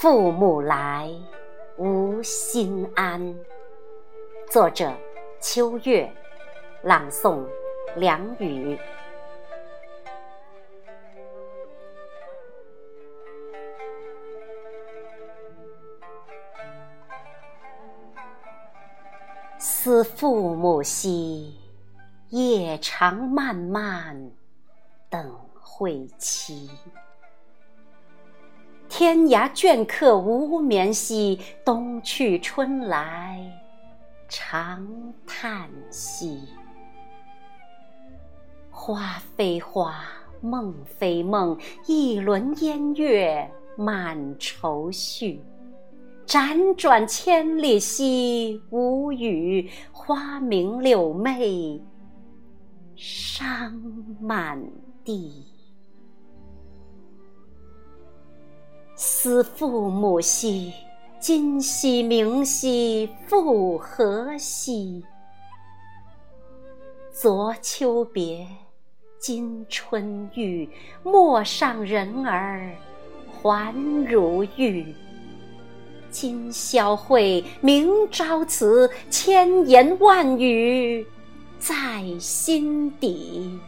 父母来，吾心安。作者：秋月，朗诵：梁雨。思父母兮，夜长漫漫，等会期。天涯倦客无眠兮，冬去春来长叹息。花非花，梦非梦，一轮烟月满愁绪。辗转千里兮，无语；花明柳媚，伤满地。思父母兮，今夕明夕复何夕？昨秋别，今春遇，陌上人儿还如玉。今宵会，明朝辞，千言万语在心底。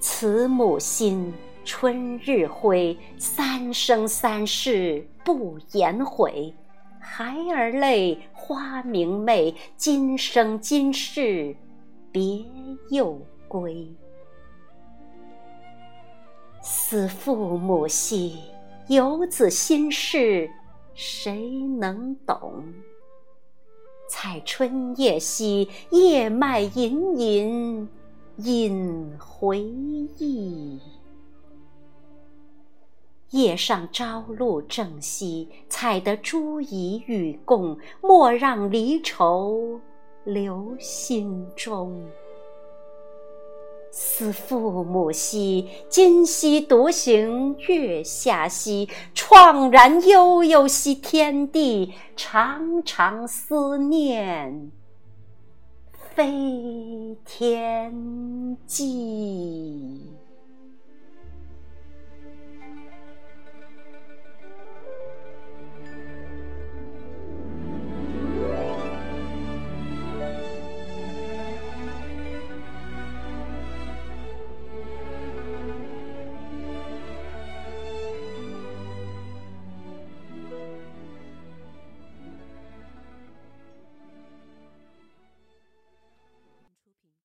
慈母心，春日晖，三生三世不言悔。孩儿泪，花明媚，今生今世别又归。思父母兮。游子心事，谁能懂？采春夜兮，叶脉隐隐引回忆。叶上朝露正西，采得珠移与共，莫让离愁留心中。思父母兮，今夕独行月下兮，怆然悠悠兮天地，长长思念飞天际。